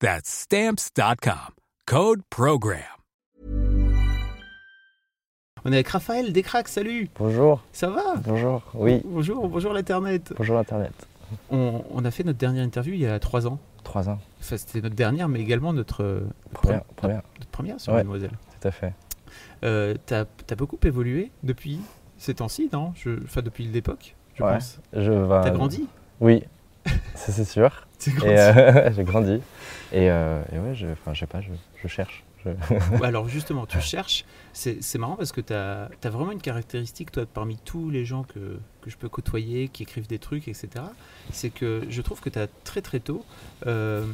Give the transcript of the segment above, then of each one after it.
That's Stamps.com. Code PROGRAM. On est avec Raphaël Descraques, salut Bonjour. Ça va? Bonjour. Oui. Bonjour, bonjour l'Internet. Bonjour Internet. On, on a fait notre dernière interview il y a trois ans. Trois ans. Enfin, c'était notre dernière, mais également notre, Première. pre- première. notre première sur Ouais. Mademoiselle. Tout à fait. Euh, T'as as beaucoup évolué depuis ces temps-ci, non? Je- Enfin, depuis l'époque, je Ouais. pense. Je vais- T'as grandi? Oui. Ça c'est sûr. Euh, j'ai grandi. Et, euh, et ouais, je, je sais pas, je, je cherche. Je- Alors justement, tu cherches, c'est marrant parce que tu as, vraiment une caractéristique, toi, parmi tous les gens que, que je peux côtoyer, qui écrivent des trucs, etc., c'est que je trouve que tu as très très tôt euh,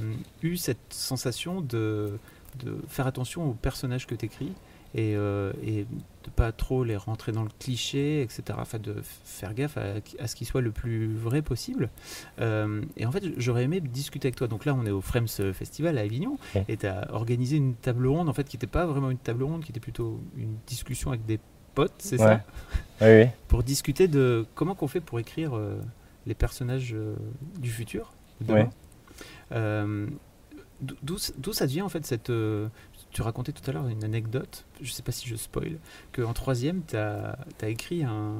eu cette sensation de, de faire attention aux personnages que tu écris et, euh, et de pas trop les rentrer dans le cliché, etc., enfin de faire gaffe à, à ce qui soit le plus vrai possible. Euh, et en fait, j'aurais aimé discuter avec toi. Donc là, on est au Frames Festival à Avignon Ouais. et tu as organisé une table ronde en fait qui n'était pas vraiment une table ronde, qui était plutôt une discussion avec des potes, c'est Ouais. ça Oui, oui. Pour discuter de comment qu'on fait pour écrire euh, les personnages euh, du futur. Ouais. D'où ça devient en fait cette. Tu racontais tout à l'heure une anecdote, je sais pas si je spoil, qu'en troisième, tu as, écrit un,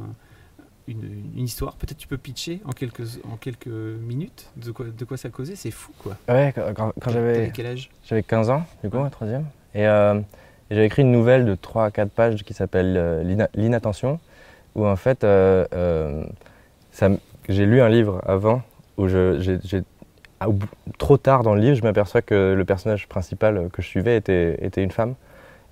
une, une histoire. Peut-être tu peux pitcher en quelques, en quelques minutes de quoi, de quoi ça causait. C'est fou quoi. Ouais, quand, quand- quand T'avais j'avais quel âge? j'avais 15 ans, du coup, en troisième. Et, euh, et j'avais écrit une nouvelle de 3 à 4 pages qui s'appelle euh, L'ina- L'inattention, où en fait, euh, j'ai lu un livre avant, où j'ai, trop tard dans le livre, je m'aperçois que le personnage principal que je suivais était, était une femme.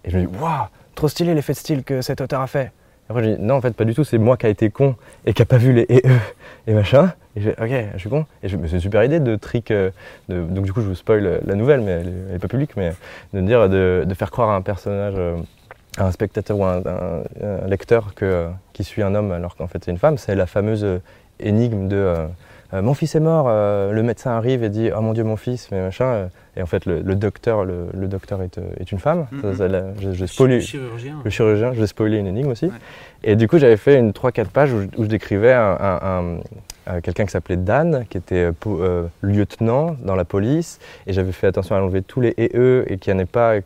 Et je me dis, waouh, trop stylé l'effet de style que cet auteur a fait. Et après, je dis, non, en fait, pas du tout, c'est moi qui a été con et qui a pas vu les et, eux et machin. Et je ok, je suis con. Et c'est une super idée de trick. euh, donc, du coup, je vous spoil la nouvelle, mais elle est, elle est pas publique, mais de dire, de, de faire croire à un personnage, euh, à un spectateur ou à un, un- lecteur que, euh, qui suit un homme alors qu'en fait c'est une femme. C'est la fameuse énigme de mon fils est mort, euh, le médecin arrive et dit oh mon dieu mon fils, mais machin. euh, et en fait le, le docteur, le, le docteur est, euh, est une femme. Mhm. Ça, ça, là, je, je spoil- Chirurgien. le chirurgien, je spoiler une énigme aussi. Ouais. Et du coup, j'avais fait une 3-4 pages où, je- où je décrivais un- un- un- euh, quelqu'un qui s'appelait Dan, qui était euh, euh, lieutenant dans la police. Et j'avais fait attention à enlever tous les et eux et qu'il n'y en ait pas, et,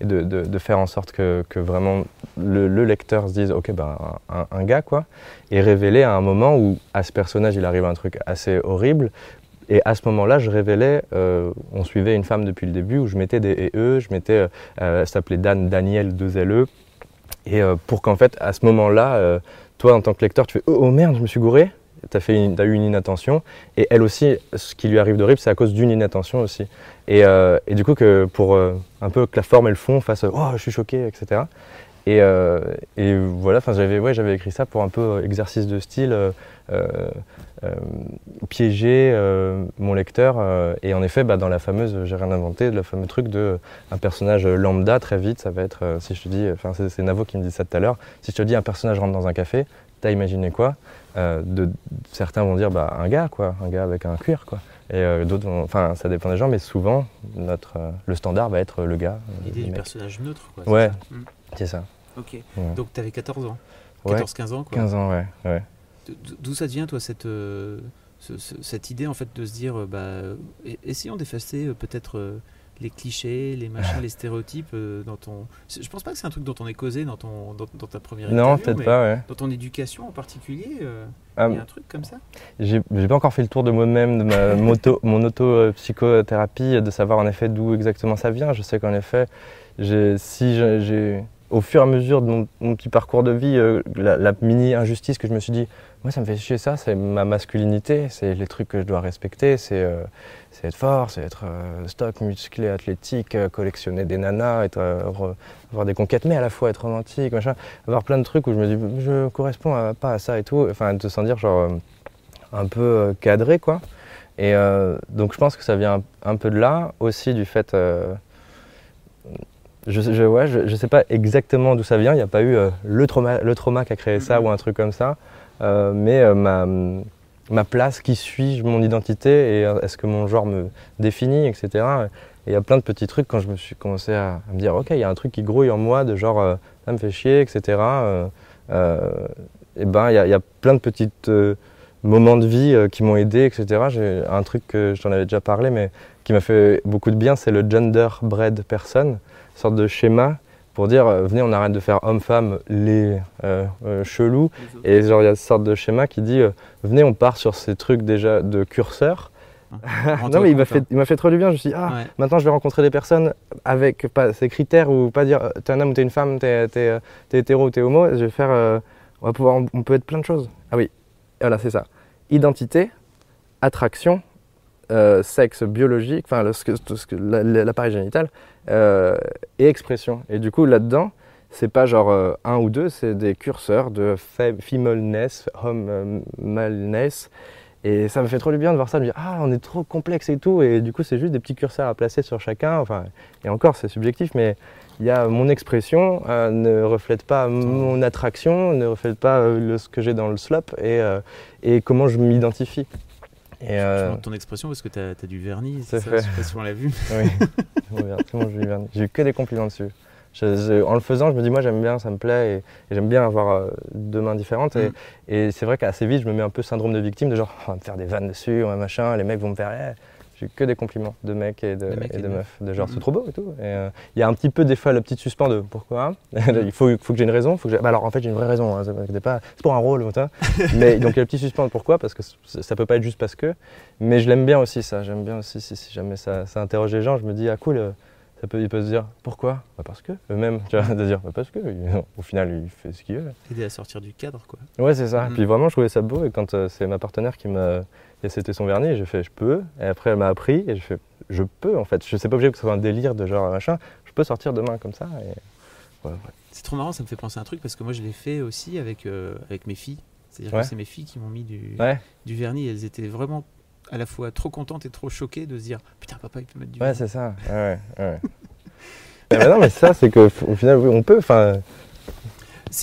de, faire en sorte que, vraiment le, le lecteur se dise Ok, ben, un, gars, quoi. Et révéler à un moment où à ce personnage, il arrive un truc assez horrible. Et à ce moment-là, je révélais, on suivait une femme depuis le début, où je mettais des et eux, je mettais, elle s'appelait Dan, Daniel, 2 LE. Et pour qu'en fait, à ce moment-là, toi, en tant que lecteur, tu fais Oh, oh merde, je me suis gouré. Tu as, eu une inattention. Et elle aussi, ce qui lui arrive d'horrible, c'est à cause d'une inattention aussi. Et, euh, et du coup, que pour euh, un peu que la forme et le fond fassent Oh, je suis choqué, etc. Et, euh, et voilà, j'avais ouais, écrit ça pour un peu exercice de style, piéger mon lecteur. et en effet, bah, dans la fameuse, j'ai rien inventé, le fameux truc de un personnage lambda, très vite, ça va être, si je te dis, enfin, c'est Navo qui me dit ça tout à l'heure, si je te dis un personnage rentre dans un café, t'as imaginé quoi? Euh, de, Certains vont dire bah, un gars, quoi, un gars avec un cuir, quoi. Et euh, d'autres, vont- enfin, ça dépend des gens, mais souvent, notre, euh, le standard va être le gars. L'idée du mec. personnage neutre, quoi. c'est Ouais. ça Mm. C'est ça. Ok. Ouais. Donc tu avais 14 ans. Ouais. 14-15 ans, quoi. 15 ans, ouais. ouais. D- D'où ça devient, toi, cette, euh, ce- ce- cette idée, en fait, de se dire, euh, bah, euh, e- essayons d'effacer euh, peut-être euh, les clichés, les machins, les stéréotypes euh, dans ton... Je pense pas que c'est un truc dont on est causé dans, ton, dans, dans ta première Non, interview, peut-être mais pas, ouais. Dans ton éducation en particulier, euh, il Ah, y a un truc comme ça? J'ai pas encore fait le tour de moi-même, de ma moto, mon auto-psychothérapie, de savoir en effet d'où exactement ça vient. Je sais qu'en effet, si j'ai au fur et à mesure de mon, petit parcours de vie, euh, la, mini injustice que je me suis dit, moi ça me fait chier ça, c'est ma masculinité, c'est les trucs que je dois respecter, c'est euh, être fort, c'est être stock, musclé, athlétique, collectionner des nanas, être, avoir des conquêtes, mais à la fois être romantique, machin, avoir plein de trucs où je me dis, je corresponds pas à ça et tout, enfin de se sentir genre un peu cadré quoi. Et donc je pense que ça vient un, peu de là, aussi du fait je, je, ouais, je, sais pas exactement d'où ça vient. Il n'y a pas eu euh, le, trauma, le trauma qui a créé ça mhm. ou un truc comme ça. Euh, mais euh, ma, ma, place, qui suis-je, mon identité et est-ce que mon genre me définit, etc. Et il y a plein de petits trucs quand je me suis commencé à, me dire, ok, il y a un truc qui grouille en moi de genre, ça me fait chier, etc. et ben, il y, y, a plein de petits moments de vie qui m'ont aidé, etc. J'ai un truc que j'en avais déjà parlé, mais qui m'a fait beaucoup de bien, c'est le gender bread person sorte de schéma pour dire euh, venez on arrête de faire homme-femme les euh, euh, chelous. Et genre il y a une sorte de schéma qui dit venez on part sur ces trucs déjà de curseur non mais il m'a fait il m'a fait trop du bien. Je me suis dit ah maintenant je vais rencontrer des personnes avec pas ces critères ou pas dire t'es un homme ou t'es une femme t'es es, hétéro ou t'es homo. Je vais faire on va pouvoir on, peut être plein de choses. Ah oui voilà c'est ça. Identité attraction sexe biologique enfin l'appareil génital euh, et expression. Et du coup, là-dedans, c'est pas genre euh, un ou deux, c'est des curseurs de femaleness, homme-malness. Et ça me fait trop du bien de voir ça, de dire ah on est trop complexe et tout, et du coup c'est juste des petits curseurs à placer sur chacun. Enfin, et encore c'est subjectif, mais il y a mon expression euh, ne reflète pas mon attraction, ne reflète pas ce que j'ai dans le slop et, et comment je m'identifie. Et euh... ton expression parce que tu as, du vernis, c'est ça, je sais pas si on l'a vu. Oui, j'ai eu que des compliments dessus. en le faisant, je me dis, moi j'aime bien, ça me plaît, et, j'aime bien avoir euh, deux mains différentes. Et, mm. c'est vrai qu'assez vite, je me mets un peu syndrome de victime, de genre, on va me faire des vannes dessus, ouais, machin, les mecs vont me faire, eh, j'ai que des compliments de mecs et de, et de meufs. De genre, c'est trop beau et tout. Euh, il y a un petit peu des fois le petit suspens de pourquoi Il faut, faut que j'ai une raison. Faut que bah alors en fait, j'ai une vraie raison. Hein, c'est pour un rôle. mais donc il y a le petit suspens de pourquoi Parce que ça peut pas être juste parce que. Mais je l'aime bien aussi ça. J'aime bien aussi si, si jamais ça, ça, interroge les gens. Je me dis, ah cool. Euh, ça peut, il peut se dire pourquoi? Bah Parce que eux-mêmes, tu vois, de dire bah parce que au final il fait ce qu'il veut. Aider à sortir du cadre quoi. Ouais, c'est ça. Mm. Puis vraiment, je trouvais ça beau et quand euh, c'est ma partenaire qui m'a et c'était son vernis, et j'ai fait je peux. Et après, elle m'a appris, et je fais je peux en fait. Je sais pas obligé que ce soit un délire de genre machin, je peux sortir demain comme ça. Et... C'est trop marrant, ça me fait penser à un truc parce que moi je l'ai fait aussi avec, euh, avec mes filles. C'est-à-dire que c'est mes filles qui m'ont mis du, du vernis. Elles étaient vraiment à la fois trop contentes et trop choquées de se dire putain, papa il peut mettre du vernis. Ouais, c'est ça. Ouais, ouais. mais non, mais ça, c'est qu'au final, oui, on peut. Enfin.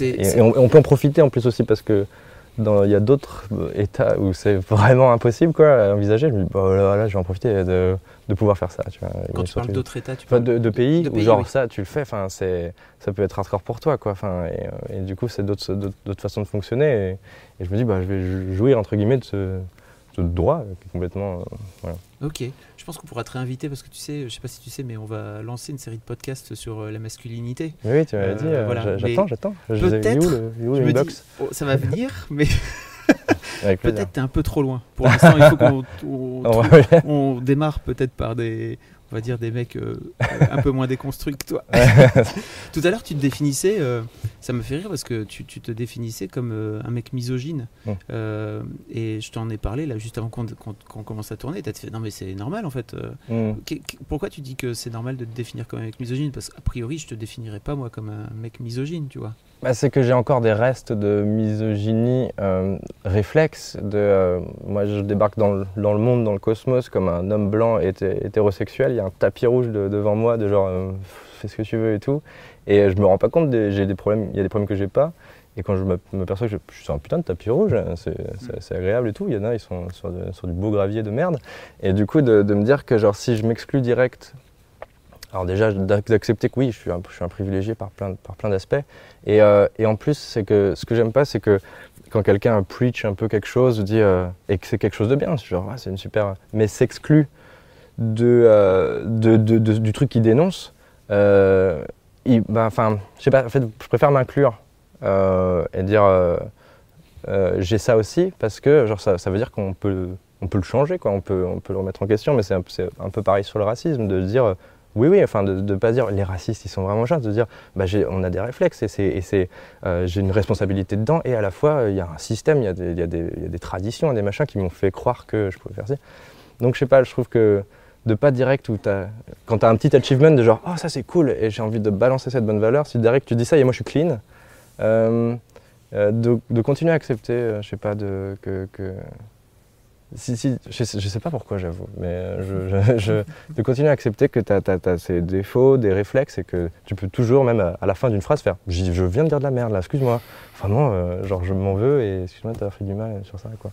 Et, on, on, peut en profiter en plus aussi parce que il y a d'autres états où c'est vraiment impossible quoi, à envisager. Je me dis, bah, là, je vais en profiter de, de pouvoir faire ça. Tu vois. Quand tu parles d'autres états, tu parles de, de, pays où genre ça, tu le fais, ça peut être hardcore pour toi. Quoi, et, et, du coup, c'est d'autres façons de fonctionner. Et, je me dis, bah, je vais jouir entre guillemets de ce, ce droit complètement. Euh, voilà. Ok. Je pense qu'on pourra te réinviter parce que tu sais, je sais pas si tu sais, mais on va lancer une série de podcasts sur euh, la masculinité. Oui, tu m'as dit. Euh, voilà. J'attends, j'attends. Peut-être. Oh, ça va venir, mais. peut-être t'es un peu trop loin. Pour l'instant, il faut qu'on démarre peut-être par des, on va dire des mecs euh, un peu moins déconstruits que toi. Tout à l'heure, tu te définissais, euh, ça me fait rire parce que tu, te définissais comme euh, un mec misogyne. et je t'en ai parlé là juste avant qu'on commence à tourner. Tu as fait non, mais c'est normal en fait. Mm. Pourquoi tu dis que c'est normal de te définir comme un mec misogyne? Parce qu'a priori, je te définirais pas moi comme un mec misogyne, tu vois. Bah, c'est que j'ai encore des restes de misogynie euh, réflexe. De, euh, moi, je débarque dans le, dans le, monde, dans le cosmos, comme un homme blanc hétérosexuel. Il y a un tapis rouge devant moi, de genre euh, fais ce que tu veux et tout. Et je me rends pas compte, j'ai des problèmes, il y a des problèmes que j'ai pas. Et quand je me, perçois que je, suis sur un putain de tapis rouge, hein, c'est agréable et tout. Il y en a, ils sont sur, sur, du beau gravier de merde. Et du coup, de, de me dire que genre, si je m'exclus direct alors déjà, d'accepter que oui, je suis un, privilégié par plein, par plein d'aspects. Et, euh, et, en plus, c'est que ce que j'aime pas, c'est que quand quelqu'un preach un peu quelque chose, dit, euh, et que c'est quelque chose de bien, c'est une super... Mais s'exclut euh, du truc qu'il dénonce, ben, enfin, je préfère m'inclure et dire, j'ai ça aussi, parce que genre, ça, ça veut dire qu'on peut, on peut le changer, quoi. On, peut, on peut le remettre en question, mais c'est un, un, peu pareil sur le racisme, de dire oui, oui, enfin, de ne pas dire les racistes, ils sont vraiment chiants, de dire bah, on a des réflexes et, c'est, euh, j'ai une responsabilité dedans, et à la fois, il y a un système, il y, a des, y, y a des traditions, des machins qui m'ont fait croire que je pouvais faire ça. Donc, je sais pas, je trouve que de pas direct où as, quand tu as un petit achievement de genre, oh, ça c'est cool, et j'ai envie de balancer cette bonne valeur, si direct tu dis ça et moi je suis clean, euh, euh, de, continuer à accepter, je sais pas, de, que si, si, je ne sais, pas pourquoi, j'avoue, mais je, je, de continuer à accepter que tu as, ces défauts, des réflexes, et que tu peux toujours, même à, la fin d'une phrase, faire Je viens de dire de la merde là, excuse-moi. Non, euh, genre, je m'en veux et excuse-moi d'avoir fait du mal sur ça. quoi.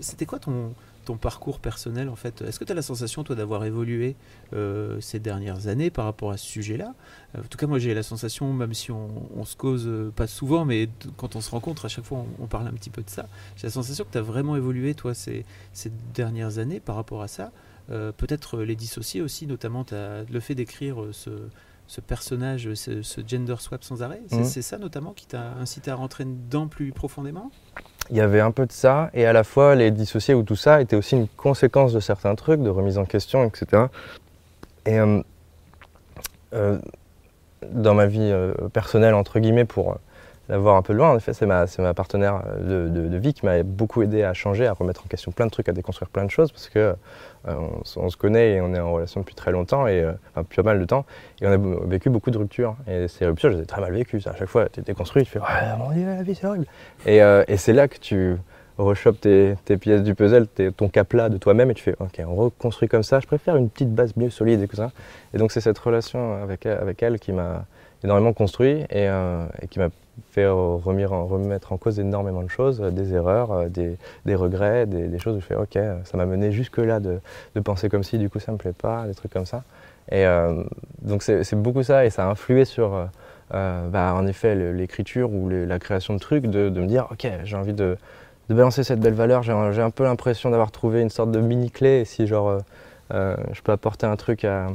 C'était quoi ton, ton parcours personnel en fait Est-ce que tu as la sensation toi d'avoir évolué euh, ces dernières années par rapport à ce sujet-là? Euh, En tout cas moi j'ai la sensation, même si on, se cause euh, pas souvent, mais quand on se rencontre à chaque fois on, parle un petit peu de ça, j'ai la sensation que tu as vraiment évolué toi ces, ces, dernières années par rapport à ça. Peut-être les dissocier aussi, notamment as le fait d'écrire ce, ce personnage, ce, gender swap sans arrêt, c'est mmh. ça notamment qui t'a incité à rentrer dedans plus profondément? Il y avait un peu de ça, et à la fois les dissociés ou tout ça était aussi une conséquence de certains trucs, de remise en question, etc. Et euh, euh, dans ma vie euh, personnelle, entre guillemets, pour l'avoir un peu loin, en effet, c'est ma, partenaire de, de, vie qui m'a beaucoup aidé à changer, à remettre en question plein de trucs, à déconstruire plein de choses, parce que euh, on, se connaît et on est en relation depuis très longtemps, et, euh, enfin pas mal de temps, et on a vécu beaucoup de ruptures. Et ces ruptures, je les ai très mal vécues. À chaque fois, tu es déconstruit, tu fais Ouais, mon Dieu, la vie, c'est horrible. Et, euh, c'est là que tu rechopes tes, tes, pièces du puzzle, ton cap là de toi-même, et tu fais Ok, on reconstruit comme ça, je préfère une petite base mieux solide et tout ça. Et donc, c'est cette relation avec elle qui m'a énormément construit et, et qui m'a fait remettre en cause énormément de choses, euh, des erreurs, euh, des, regrets, des, choses où je fais ok, ça m'a mené jusque-là de, penser comme si, du coup ça me plaît pas, des trucs comme ça. Et euh, donc c'est beaucoup ça et ça a influé sur, bah, en effet, l'écriture ou la création de trucs, de, me dire ok, j'ai envie de, balancer cette belle valeur, j'ai un peu l'impression d'avoir trouvé une sorte de mini-clé si genre je peux apporter un truc à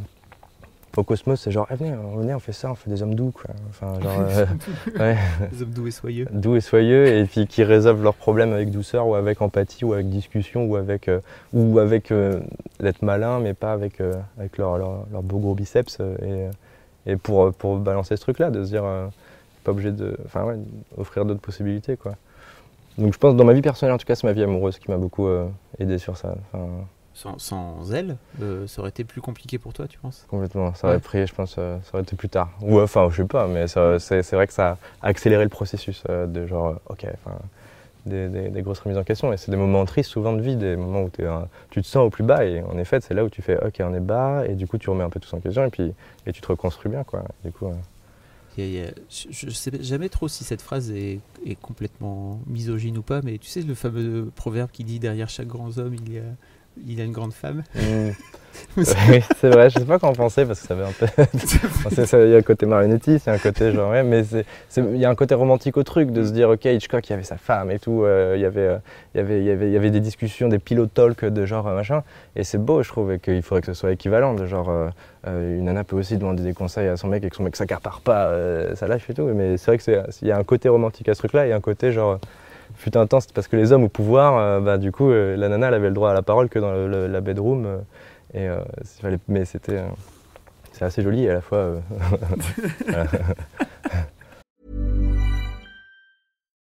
au Cosmos, c'est genre, eh, venez, on fait ça, on fait des hommes doux, quoi. Enfin, genre, euh, Des hommes doux et soyeux. Doux et soyeux, et puis qui résolvent leurs problèmes avec douceur, ou avec empathie, ou avec discussion, ou avec, euh, ou avec euh, d'être malin, mais pas avec, avec leur, leur, beau gros biceps. et, et pour, pour balancer ce truc-là, de se dire, pas obligé de. Enfin, ouais, offrir d'autres possibilités, quoi. Donc je pense, dans ma vie personnelle, en tout cas, c'est ma vie amoureuse qui m'a beaucoup aidé sur ça. Enfin, sans, elle, euh, ça aurait été plus compliqué pour toi, tu penses? Complètement. Ça aurait pris, je pense, euh, ça aurait été plus tard. Ou enfin, je sais pas, mais c'est vrai que ça a accéléré le processus euh, de genre, ok, enfin, des, des, grosses remises en question. Et c'est des moments tristes souvent de vie, des moments où tu te sens au plus bas. Et en effet, c'est là où tu fais, ok, on est bas, et du coup, tu remets un peu tout en question, et puis et tu te reconstruis bien, quoi. Du coup. je ne sais jamais trop si cette phrase est, est, complètement misogyne ou pas, mais tu sais le fameux proverbe qui dit derrière chaque grand homme il y a il a une grande femme. Mmh. oui, c'est vrai, je sais pas quoi en penser parce que ça fait un peu. il y a un côté marionnettiste, il y a un côté genre. mais il y a un côté romantique au truc de se dire, ok, Hitchcock, il y avait sa femme et tout, euh, il, y avait, euh, il, y avait, il, y avait, il y avait des discussions, des pilot talk de genre euh, machin. Et c'est beau, je trouve, et qu'il faudrait que ce soit équivalent. De genre, une nana peut aussi demander des conseils à son mec et que son mec s'accapare pas sa life et tout. Mais c'est vrai qu'il y a un côté romantique à ce truc-là et un côté genre fut c'était parce que les hommes au pouvoir, euh, bah, du coup, euh, la nana, elle avait le droit à la parole que dans la bedroom. Euh, et, mais c'était c'est assez joli à la fois.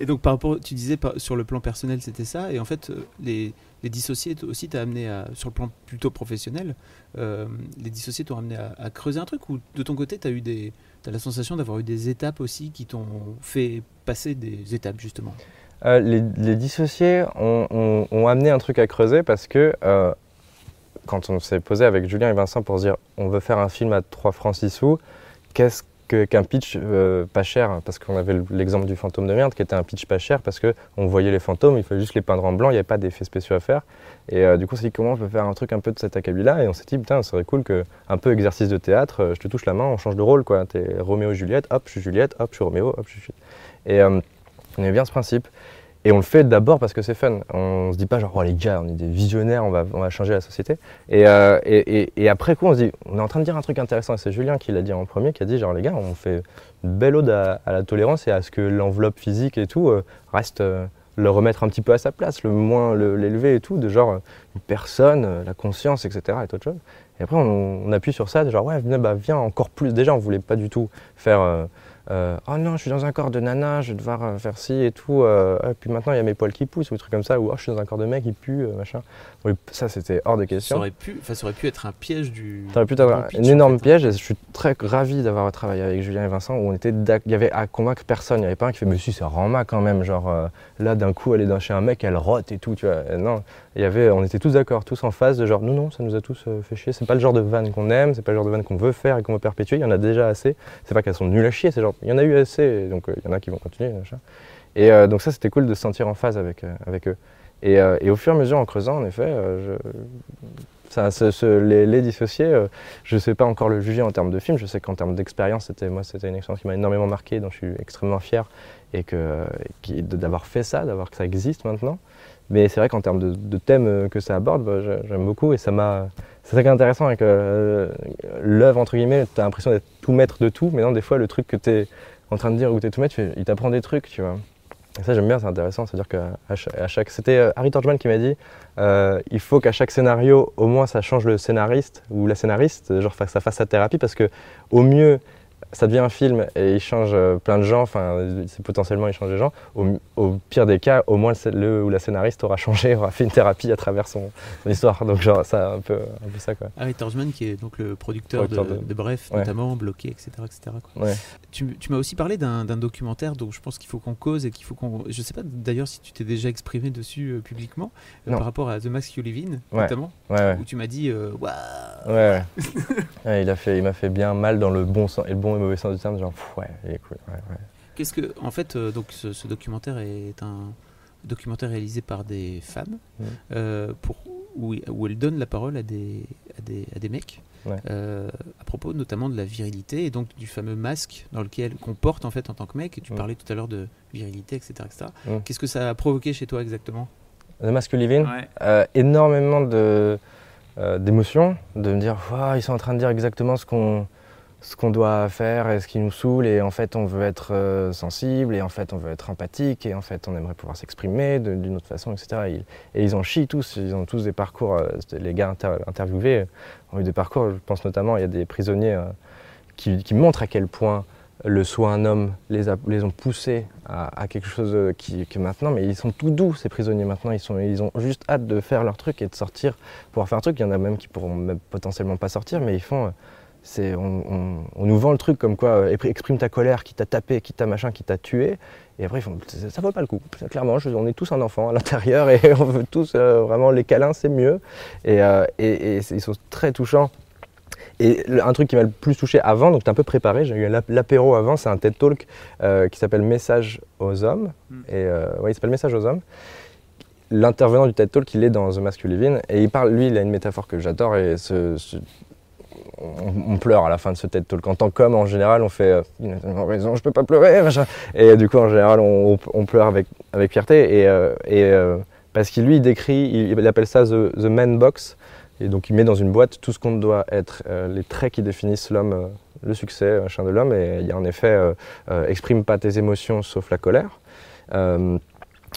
Et donc, par rapport, tu disais sur le plan personnel, c'était ça. Et en fait, euh, les, les dissociés aussi t'as amené à, sur le plan plutôt professionnel, euh, les dissociés t'ont amené à, creuser un truc ou de ton côté, tu as eu as la sensation d'avoir eu des étapes aussi qui t'ont fait passer des étapes justement? Euh, les, dissociés ont, ont, amené un truc à creuser parce que quand on s'est posé avec Julien et Vincent pour se dire on veut faire un film à 3 francs 6 sous, qu'est-ce qu'un pitch euh, pas cher, parce qu'on avait l'exemple du fantôme de merde qui était un pitch pas cher parce qu'on voyait les fantômes, il fallait juste les peindre en blanc, il n'y avait pas d'effets spéciaux à faire. Et euh, du coup, on s'est dit comment on peut faire un truc un peu de cet acabit-là, et on s'est dit, putain, ce serait cool que, un peu exercice de théâtre, euh, je te touche la main, on change de rôle, quoi. T'es Roméo et Juliette, hop, je suis Juliette, hop, je suis Roméo, hop, je suis. Et on aimait bien ce principe. Et on le fait d'abord parce que c'est fun. On se dit pas genre, oh les gars, on est des visionnaires, on va, on va changer la société. Et, euh, et, et- et après coup, on se dit, on est en train de dire un truc intéressant. Et c'est Julien qui l'a dit en premier, qui a dit, genre, les gars, on fait une belle ode à, la tolérance et à ce que l'enveloppe physique et tout euh, reste, euh, le remettre un petit peu à sa place, le moins le- l'élever et tout, de genre, une personne, la conscience, etc. est autre chose. Et après, on, appuie sur ça, de genre, ouais, bah, viens encore plus. Déjà, on voulait pas du tout faire. Euh, oh non, je suis dans un corps de nana, je vais devoir euh, faire ci et tout. euh, et puis maintenant, il y a mes poils qui poussent ou des trucs comme ça. Ou oh, je suis dans un corps de mec, il pue, euh, machin. Oui, ça, c'était hors de Ça question. aurait, pu, enfin, ça aurait pu être un piège du. Ça aurait pu pitch, un en énorme fait. piège et je suis très ravi d'avoir travaillé avec Julien et Vincent où on était il y avait à convaincre personne. Il n'y avait pas un qui fait mais si c'est Rama quand même. Genre là d'un coup elle est dans chez un mec, elle rote et tout. Tu vois. Et non, il y avait, on était tous d'accord, tous en phase de genre non non ça nous a tous euh, fait chier. C'est pas le genre de vanne qu'on aime, c'est pas le genre de vanne qu'on veut faire et qu'on veut perpétuer. Il y en a déjà assez. C'est pas qu'elles sont nulles à chier, c'est genre il y en a eu assez donc euh, il y en a qui vont continuer. machin. Et euh, donc ça c'était cool de se sentir en phase avec, avec eux. Et, et au fur et à mesure en creusant en effet, je- ça, se- se- les, les dissocier, euh, je ne sais pas encore le juger en termes de film. Je sais qu'en termes d'expérience, c'était moi, c'était une expérience qui m'a énormément marqué, dont je suis extrêmement fier et que d'avoir fait ça, d'avoir que ça existe maintenant. Mais c'est vrai qu'en termes de, de thèmes euh, que ça aborde, bah, j'ai- j'aime beaucoup et ça m'a. C'est ça qui est intéressant avec euh, l'œuvre entre guillemets. Tu as l'impression d'être tout maître de tout, mais non, des fois le truc que tu es en train de dire ou tu es tout maître, il t'apprend des trucs, tu vois. Ça j'aime bien, c'est intéressant. C'est-à-dire qu'à chaque, c'était euh, Harry Torchman qui m'a dit, euh, il faut qu'à chaque scénario, au moins ça change le scénariste ou la scénariste, genre ça fasse sa thérapie, parce que au mieux ça devient un film et il change euh, plein de gens, enfin c'est potentiellement il change des gens. Au, au pire des cas, au moins le, le ou la scénariste aura changé, aura fait une thérapie à travers son, son histoire. Donc genre ça un peu, un peu ça quoi. Harry Torjman, qui est donc le producteur, Producteur de, de- de Bref, Ouais. notamment, Bloqué, etc. etc. quoi. Ouais. Tu, tu m'as aussi parlé d'un documentaire dont je pense qu'il faut qu'on cause et qu'il faut qu'on. Je sais pas d'ailleurs si tu t'es déjà exprimé dessus euh, publiquement euh, par rapport à The Mask You Live In, Ouais. notamment, où tu m'as dit Waouh Ouais, il a fait, il m'a fait bien mal dans le bon sens et le bon et mauvais sens du terme. Genre, pff, ouais, il est cool. Ouais, ouais. Qu'est-ce que, en fait, euh, donc ce, ce documentaire est un documentaire réalisé par des femmes Mhm. euh, pour où, où elles donnent la parole à des à des, à des mecs Ouais. euh, à propos notamment de la virilité et donc du fameux masque dans lequel qu'on porte en fait en tant que mec. Et tu Mhm. parlais tout à l'heure de virilité, etc., etc. Mhm. Qu'est-ce que ça a provoqué chez toi exactement? The Mask You Live In, euh, énormément de, euh, d'émotions, de me dire, ils sont en train de dire exactement ce qu'on, ce qu'on doit faire et ce qui nous saoule, et en fait on veut être euh, sensible, et en fait on veut être empathique, et en fait on aimerait pouvoir s'exprimer d'une autre façon, etc. Et, ils- et ils en tous, ils ont tous des parcours, euh, les gars inter- interviewés ont eu des parcours, je pense notamment, il y a des prisonniers euh, qui, qui montrent à quel point le soit un homme les, a- les ont poussés à, quelque chose qui, que maintenant, mais ils sont tout doux ces prisonniers maintenant, ils, sont, ils ont juste hâte de faire leur truc et de sortir, pouvoir faire un truc, il y en a même qui pourront même potentiellement pas sortir, mais ils font... on, on- on nous vend le truc comme quoi euh, exprime ta colère, qui t'a tapé, qui t'a machin, qui t'a tué, et après ils font ça, ça vaut pas le coup. Clairement, je- on est tous un enfant à l'intérieur et on veut tous euh, vraiment les câlins, c'est mieux. Et, euh, et- et c'est- ils sont très touchants. Et un truc qui m'a le plus touché avant, donc j'étais un peu préparé, j'ai eu l'ap- l'apéro avant, c'est un TED Talk euh, qui s'appelle Message aux hommes. Mm. Et euh, ouais, il s'appelle Message aux hommes. L'intervenant du TED Talk, il est dans The In, et il parle, lui, il a une métaphore que j'adore, et ce- ce- on, pleure à la fin de ce TED Talk. En tant qu'homme, en général, on fait euh, Il a raison, je peux pas pleurer. Et du coup, en général, on, pleure avec, avec fierté. Et, euh, euh, parce qu'il lui, il décrit, il, appelle ça the, the man box. Et donc, il met dans une boîte tout ce qu'on doit être, les traits qui définissent l'homme, le succès, machin de l'homme. Et il y a en effet, exprime pas tes émotions sauf la colère.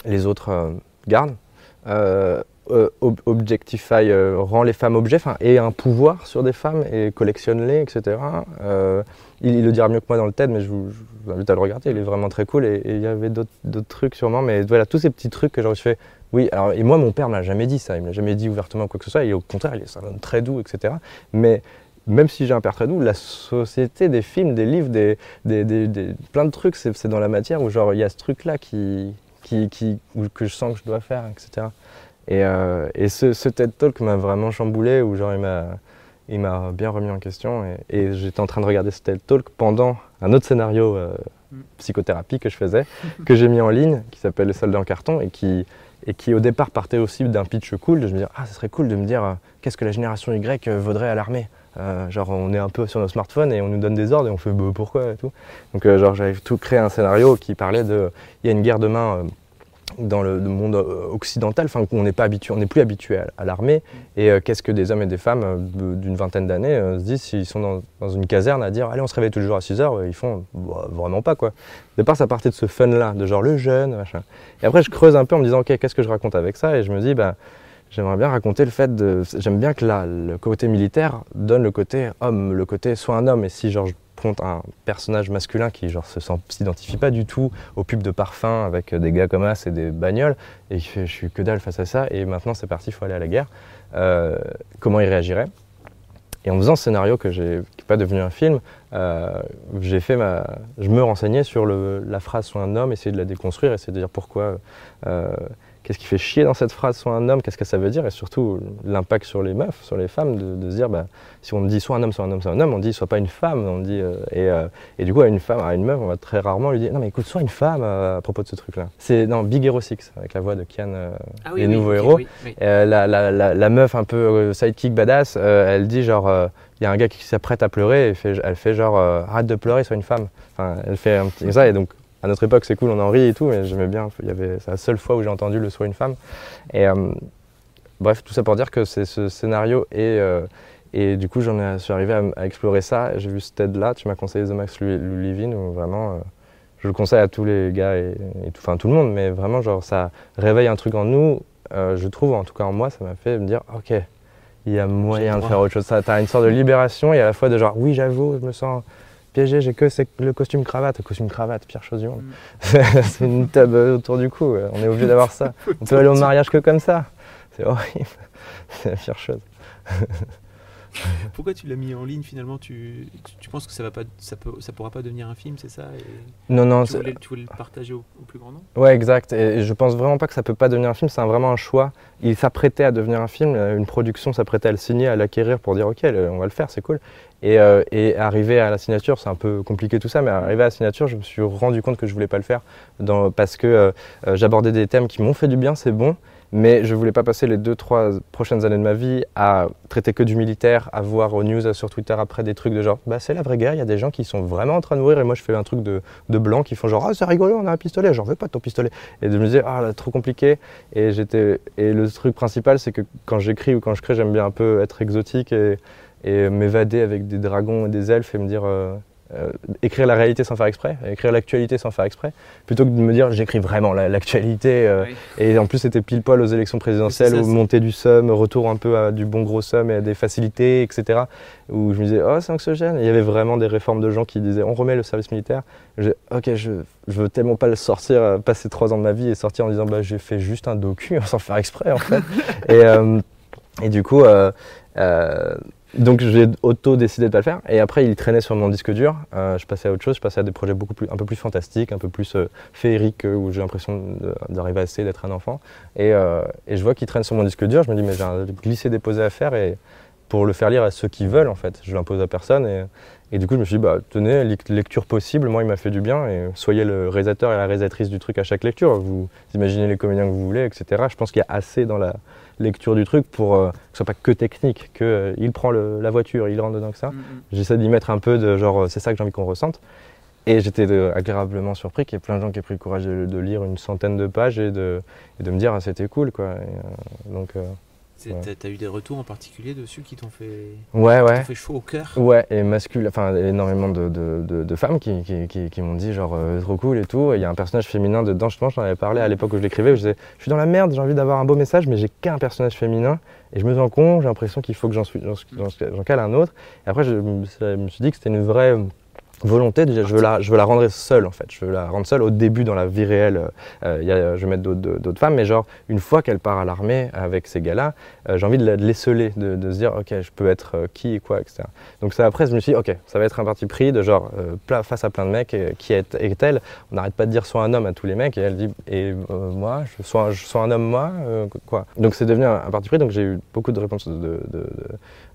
Les autres gardent. Ob- objectify, euh, rend les femmes objets, et un pouvoir sur des femmes et collectionne-les, etc. Euh, il, le dira mieux que moi dans le TED, mais je vous, invite à le regarder, il est vraiment très cool. Et il y avait d'autres trucs sûrement, mais voilà, tous ces petits trucs que j'aurais fait. Oui, alors, et moi, mon père ne m'a jamais dit ça, il ne m'a jamais dit ouvertement quoi que ce soit, et au contraire, il est très doux, etc. Mais même si j'ai un père très doux, la société des films, des livres, des, des, des- plein de trucs, c'est dans la matière où genre il y a ce truc-là qui, qui, qui, que je sens que je dois faire, etc. Et, euh, et ce, ce TED Talk m'a vraiment chamboulé, où genre il m'a, il m'a bien remis en question et, et j'étais en train de regarder ce TED Talk pendant un autre scénario euh, Mm. psychothérapie que je faisais, que j'ai mis en ligne, qui s'appelle Les soldats en carton et qui, et qui au départ partait aussi d'un pitch cool, de je me dire ah ce serait cool de me dire euh, qu'est-ce que la génération Y vaudrait à l'armée? Euh, genre on est un peu sur nos smartphones et on nous donne des ordres et on fait bah, pourquoi et tout. Donc euh, genre j'avais tout créé un scénario qui parlait de il y a une guerre demain dans le, monde euh, occidental, enfin on n'est pas habitué, on n'est plus habitué à, l'armée. Et euh, qu'est-ce que des hommes et des femmes euh, d'une vingtaine d'années se disent s'ils sont dans, une caserne à dire allez on se réveille toujours à 6 heures, ils font Bah, vraiment pas quoi. Au départ ça partait de ce fun là, de genre le jeune, machin. Et après je creuse un peu en me disant ok qu'est-ce que je raconte avec ça? Et je me dis bah J'aimerais bien raconter le fait de. J'aime bien que là, le côté militaire donne le côté homme, le côté soit un homme. Et si genre prends un personnage masculin qui genre se s'identifie pas du tout aux pubs de parfum avec des gars comme As et des bagnoles et je suis que dalle face à ça et maintenant c'est parti, il faut aller à la guerre. euh, comment il réagirait? Et en faisant ce scénario que j'ai, pas devenu un film, euh, j'ai fait ma, je me renseignais sur le- la phrase soit un homme, essayer de la déconstruire, essayer de dire pourquoi. euh, Qu'est-ce qui fait chier dans cette phrase soit un homme Qu'est-ce que ça veut dire Et surtout l'impact sur les meufs, sur les femmes, de, de se dire bah, si on dit soit un homme, soit un homme, soit un homme, on dit soit pas une femme. On dit, euh, et, euh, et du coup, à une femme, à une meuf, on va très rarement lui dire non, mais écoute, sois une femme euh, à propos de ce truc-là. C'est dans Big Hero 6, avec la voix de Kian, euh, Ah les nouveaux héros. oui, oui. Euh, la, la- la- la meuf un peu sidekick badass, euh, elle dit genre, euh, il y a un gars qui s'apprête à pleurer, et elle fait genre, euh, arrête de pleurer, sois une femme. Enfin, elle fait un petit ça, et donc à notre époque c'est cool, on en rit et tout, mais j'aimais bien, il y avait, c'est la seule fois où j'ai entendu le sois une femme. Et euh, bref, tout ça pour dire que c'est ce scénario, et, euh, et du coup j'en suis arrivé à, explorer ça, j'ai vu ce TED-là, tu m'as conseillé The Max Lu- Lu- Living, où vraiment... euh, je le conseille à tous les gars et, et tout, enfin tout le monde, mais vraiment genre ça réveille un truc en nous. je trouve, en tout cas en moi, ça m'a fait me dire ok, il y a moyen de faire autre chose. Ça, t'as une sorte de libération et à la fois de genre oui j'avoue, je me sens piégé, j'ai que c'est le costume cravate, le costume cravate, pire chose du monde. c'est une table autour du cou, euh, on est obligé d'avoir ça. On peut aller au mariage que comme ça. C'est horrible, c'est la pire chose. Pourquoi tu l'as mis en ligne finalement? Tu, tu, tu penses que ça va pas, ça peut, ça pourra pas devenir un film, c'est ça? Et Non non, tu c'est- voulais, tu voulais le partager au, au plus grand nombre? Ouais, exact. Et je pense vraiment pas que ça peut pas devenir un film. C'est vraiment un choix. Il s'apprêtait à devenir un film. euh, Une production s'apprêtait à le signer, à l'acquérir pour dire ok, on va le faire, c'est cool. Et, euh, et arriver à la signature, c'est un peu compliqué tout ça, mais arrivé à la signature, je me suis rendu compte que je voulais pas le faire dans- parce que euh, j'abordais des thèmes qui m'ont fait du bien, c'est bon. Mais je voulais pas passer les deux, trois prochaines années de ma vie à traiter que du militaire, à voir aux news sur Twitter après des trucs de genre, bah c'est la vraie guerre, il y a des gens qui sont vraiment en train de mourir et moi je fais un truc de, blanc qui font genre, ah c'est rigolo, on a un pistolet, j'en veux pas de ton pistolet. Et de me dire, ah là, trop compliqué. Et, j'étais, et le truc principal, c'est que quand j'écris ou quand je crée, j'aime bien un peu être exotique et, et m'évader avec des dragons et des elfes et me dire, euh, euh, écrire la réalité sans faire exprès, écrire l'actualité sans faire exprès, plutôt que de me dire, j'écris vraiment la- l'actualité. euh, Oui. et en plus, c'était pile poil aux élections présidentielles, où montée du somme, retour un peu à du bon gros somme et à des facilités, etc. Où je me disais, oh, c'est anxiogène. Et il y avait vraiment des réformes de gens qui disaient, on remet le service militaire. Et je disais, ok, je, je veux tellement pas le sortir, euh, passer trois ans de ma vie et sortir en disant, bah, j'ai fait juste un docu sans faire exprès, en fait. et, euh, et du coup, donc j'ai auto-décidé de pas le faire. Et après, il traînait sur mon disque dur. Euh, je passais à autre chose, je passais à des projets beaucoup plus, un peu plus fantastiques, un peu plus euh, féeriques, euh, où j'ai l'impression d'arriver à essayer d'être un enfant. Et, je vois qu'il traîne sur mon disque dur. Je me dis, mais j'ai un glissé-déposé à faire. Et pour le faire lire à ceux qui veulent, en fait. Je l'impose à personne. Et, et du coup, je me suis dit, bah, tenez, lec- lecture possible. Moi, il m'a fait du bien. Et soyez le réalisateur et la réalisatrice du truc à chaque lecture. Vous imaginez les comédiens que vous voulez, etc. Je pense qu'il y a assez dans la lecture du truc pour euh, que ce soit pas que technique, que euh, il prend le- la voiture, il rentre dedans que ça. Mm, mm. J'essaie d'y mettre un peu de genre, euh, c'est ça que j'ai envie qu'on ressente. Et j'étais agréablement surpris qu'il y ait plein de gens qui aient pris le courage de, de lire une centaine de pages et de, et de me dire ah, c'était cool quoi. Et, donc Ouais. T'as eu des retours en particulier dessus qui t'ont fait, ouais ouais. fait chaud au cœur? Ouais, et masculin, enfin énormément de, de- de- de femmes qui, qui- qui- qui m'ont dit genre euh, trop cool et tout. Et Il y a un personnage féminin dedans, justement, j'en avais parlé à l'époque où je l'écrivais, je disais je suis dans la merde, j'ai envie d'avoir un beau message, mais j'ai qu'un personnage féminin et je me sens con, j'ai l'impression qu'il faut que j'en cale un autre. Et après, je, je me suis dit que c'était une vraie volonté je veux la, je veux la rendre seule en fait, je veux la rendre seule au début dans la vie réelle. euh, y a, je vais mettre d'autres- d'autres femmes, mais genre une fois qu'elle part à l'armée avec ces gars-là, euh, j'ai envie de la- de l'esseler, de, de se dire ok je peux être euh, qui et quoi, etc. Donc ça, après je me suis dit ok ça va être un parti pris de genre euh, face à plein de mecs et, qui est, est-elle On n'arrête pas de dire sois un homme à tous les mecs et elle dit et euh, moi je sois, je sois un homme moi euh, quoi. Donc c'est devenu un, un parti pris donc j'ai eu beaucoup de réponses de, de- de-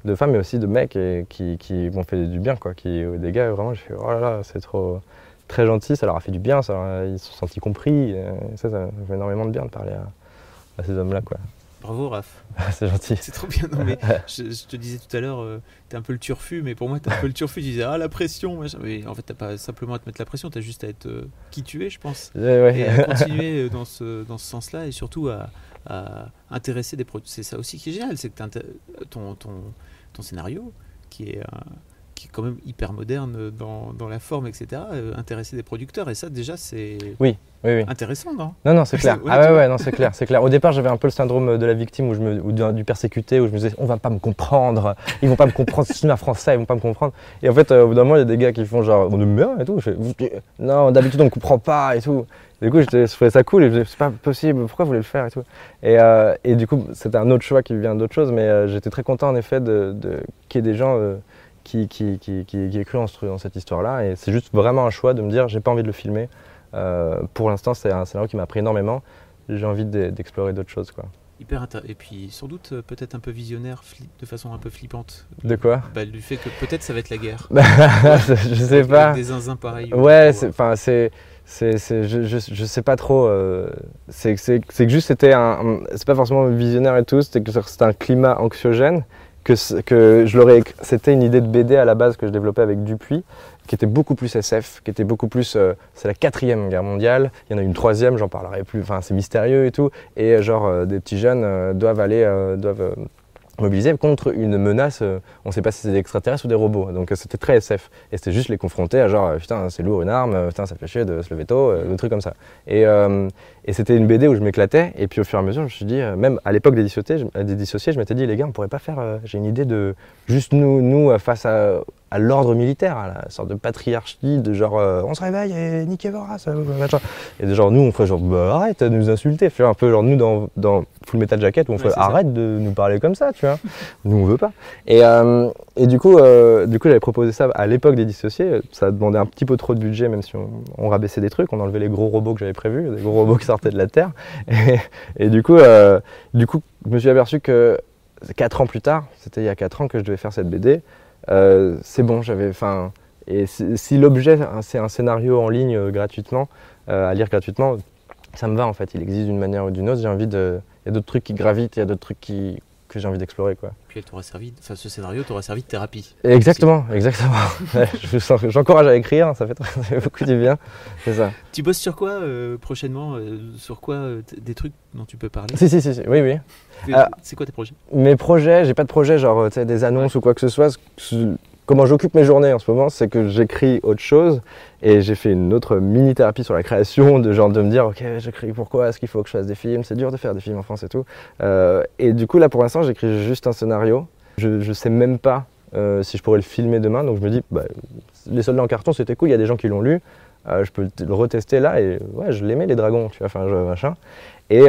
de femmes, mais aussi de mecs et qui, qui m'ont fait du bien, quoi. Qui, des gars, vraiment, je fais, oh là là, c'est trop très gentil, ça leur a fait du bien, ça, ils se sont sentis compris. Et ça, ça fait énormément de bien de parler à, à ces hommes-là, quoi. Bravo Raph. c'est gentil. C'est trop bien. Non, mais je, te disais tout à l'heure, tu euh, t'es un peu le turfu, mais pour moi t'es un peu le turfu. Tu disais ah la pression, mais en fait t'as pas simplement à te mettre la pression, t'as juste à être euh, qui tu es, je pense. Et à continuer euh, dans ce, dans ce sens-là et surtout à, intéresser des produits. C'est ça aussi qui est génial, c'est que ton, ton, ton scénario qui est qui est quand même hyper moderne dans, dans la forme, etc., intéresser des producteurs. Et ça, déjà, c'est. Oui, Intéressant, non? Non, non, c'est clair. ah ouais, ouais, non, c'est clair, c'est clair. Au départ, j'avais un peu le syndrome de la victime ou, je me, ou du, persécuté, où je me disais, on va pas me comprendre, ils vont pas me comprendre, c'est cinéma français, ils vont pas me comprendre. Et en fait, euh, au bout d'un moment, il y a des gars qui font genre, on aime bien et tout. Je fais, non, d'habitude, on ne comprend pas et tout. du coup, je trouvais ça cool et je disais, c'est pas possible, pourquoi vous voulez le faire et tout? Et, euh, et du coup, c'était un autre choix qui vient d'autre chose, mais euh, j'étais très content en effet de, de qu'il y ait des gens. Qui, qui, qui, qui, qui cru dans cette histoire-là. Et c'est juste vraiment un choix de me dire, j'ai pas envie de le filmer. Euh, pour l'instant, c'est un scénario qui m'a appris énormément. J'ai envie d'explorer d'autres choses. Quoi. Hyper Et puis sans doute euh, peut-être un peu visionnaire, de façon un peu flippante. De quoi? Bah, Du fait que peut-être ça va être la guerre. je sais pas. Des zinzins pareils. Ouais, enfin c'est. C'est, je, je, je, sais pas trop. Euh, c'est, que juste c'était un. C'est pas forcément visionnaire et tout, c'était que c'était un climat anxiogène. Que, je l'aurais. C'était une idée de BD à la base que je développais avec Dupuis qui était beaucoup plus SF, qui était beaucoup plus. Euh, c'est la quatrième guerre mondiale. Il y en a une troisième, j'en parlerai plus. Enfin, c'est mystérieux et tout. Et euh, genre, euh, des petits jeunes doivent aller, doivent mobilisés contre une menace, euh, on ne sait pas si c'est des extraterrestres ou des robots. Donc euh, c'était très SF. Et c'était juste les confronter à genre, euh, putain, c'est lourd une arme, putain, ça fait chier de se lever tôt, des trucs comme ça. Et, et c'était une BD où je m'éclatais. Et puis au fur et à mesure, je me suis dit, même à l'époque des dissociés, je, des dissociés, je m'étais dit, les gars, on pourrait pas faire. J'ai une idée de juste nous, nous face à, à l'ordre militaire, à la sorte de patriarchie, de genre, on se réveille et niquez Voras, machin. Et de genre, nous, on ferait genre, bah, arrête de nous insulter. Faire un peu genre, nous, dans, dans Full Metal Jacket, où on ferait, arrête de nous parler comme ça, tu vois. Nous, on veut pas. Et, euh, et du coup, euh, du coup j'avais proposé ça à l'époque des dissociés. Ça demandait un petit peu trop de budget, même si on, on rabaissait des trucs. On enlevait les gros robots que j'avais prévus, des gros robots qui sortaient de la Terre. Et, du, coup, euh, du coup, je me suis aperçu que 4 ans plus tard, c'était il y a 4 ans que je devais faire cette BD, c'est bon, j'avais. Enfin, et si, l'objet, c'est un scénario en ligne gratuitement, à lire gratuitement, ça me va en fait. Il existe d'une manière ou d'une autre. J'ai envie de. Il y a d'autres trucs qui gravitent, il y a d'autres trucs qui, que j'ai envie d'explorer. Quoi. Puis elle servi, enfin, ce scénario t'aurait servi de thérapie. Exactement, exactement. J'encourage à écrire, ça fait, beaucoup du bien. C'est ça. Tu bosses sur quoi euh, prochainement euh, Sur quoi euh, des trucs dont tu peux parler? Si, si, si, oui, oui. C'est quoi tes projets? Mes projets, j'ai pas de projet, genre des annonces ou quoi que ce soit comment j'occupe mes journées en ce moment, c'est que j'écris autre chose et j'ai fait une autre mini-thérapie sur la création, de genre de me dire, ok, j'écris pourquoi, est-ce qu'il faut que je fasse des films, c'est dur de faire des films en France et tout. Euh, et du coup, là pour l'instant, j'écris juste un scénario. Je ne sais même pas euh, si je pourrais le filmer demain, donc je me dis, bah, Les Soldats en carton, c'était cool, il y a des gens qui l'ont lu, euh, je peux le retester là et ouais, je l'aimais les dragons, tu vois, enfin, machin. Et.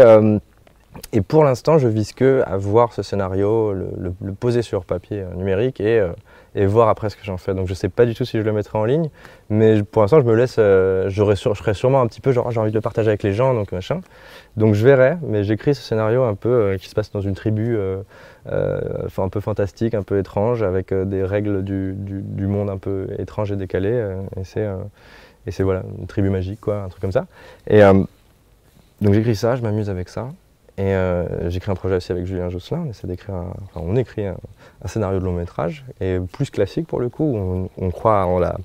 Et pour l'instant, je vise que à voir ce scénario, le poser sur papier numérique et et voir après ce que j'en fais. Donc je sais pas du tout si je le mettrai en ligne, mais pour l'instant je me laisse, euh, je serai sûrement un petit peu genre j'ai envie de le partager avec les gens, donc machin. Donc je verrai, mais j'écris ce scénario un peu euh, qui se passe dans une tribu, euh, un peu fantastique, un peu étrange, avec des règles du, du, monde un peu étrange et décalé. et c'est et c'est voilà une tribu magique quoi, un truc comme ça. Et donc j'écris ça, je m'amuse avec ça. Et euh, j'écris un projet aussi avec Julien Josselin, on essaie d'écrire, enfin, on écrit un, scénario de long métrage, et plus classique pour le coup, on, croit en la,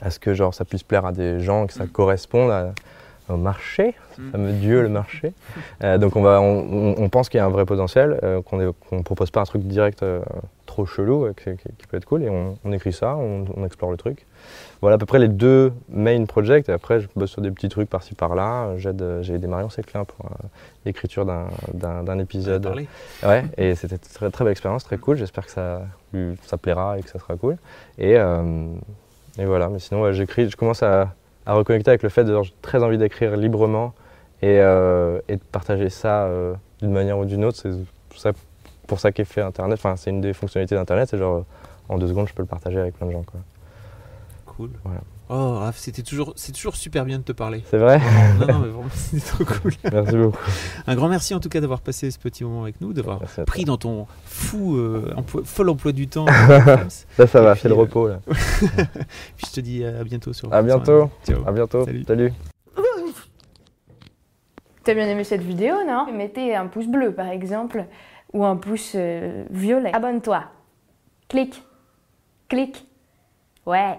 à ce que genre, ça puisse plaire à des gens, que ça mm. corresponde au marché, ce mm. fameux dieu le marché. Euh, donc on, va, on, pense qu'il y a un vrai potentiel, euh, qu'on ne propose pas un truc direct trop chelou, qui, peut être cool, et on, écrit ça, on, explore le truc. Voilà à peu près les deux main projects. Et après, je bosse sur des petits trucs par-ci par-là. J'ai aidé Marion Séclin pour euh, l'écriture d'un épisode. Ouais, et c'était une très, très belle expérience, très cool. J'espère que ça, ça plaira et que ça sera cool. Et, euh, et voilà, mais sinon, j'écris, je commence à, à, reconnecter avec le fait de j'ai très envie d'écrire librement et, euh, et, de partager ça d'une manière ou d'une autre. C'est pour ça qu'est fait Internet. Enfin, c'est une des fonctionnalités d'Internet. C'est genre, en deux secondes, je peux le partager avec plein de gens. Quoi. cool. Voilà. Oh, Raph, c'était toujours, c'est toujours super bien de te parler. C'est vrai non, non, mais vraiment, c'était trop cool. Merci beaucoup. Un grand merci en tout cas d'avoir passé ce petit moment avec nous, d'avoir pris dans ton fou, euh, emploi- fol emploi du temps. Ça Et va, c'est le euh, repos. Là. Puis je te dis à bientôt sur. À bientôt. Ciao. À bientôt. Salut. Salut. T'as bien aimé cette vidéo, non? Mettez un pouce bleu, par exemple, ou un pouce euh, violet. Abonne-toi. Clique. Clique. Ouais.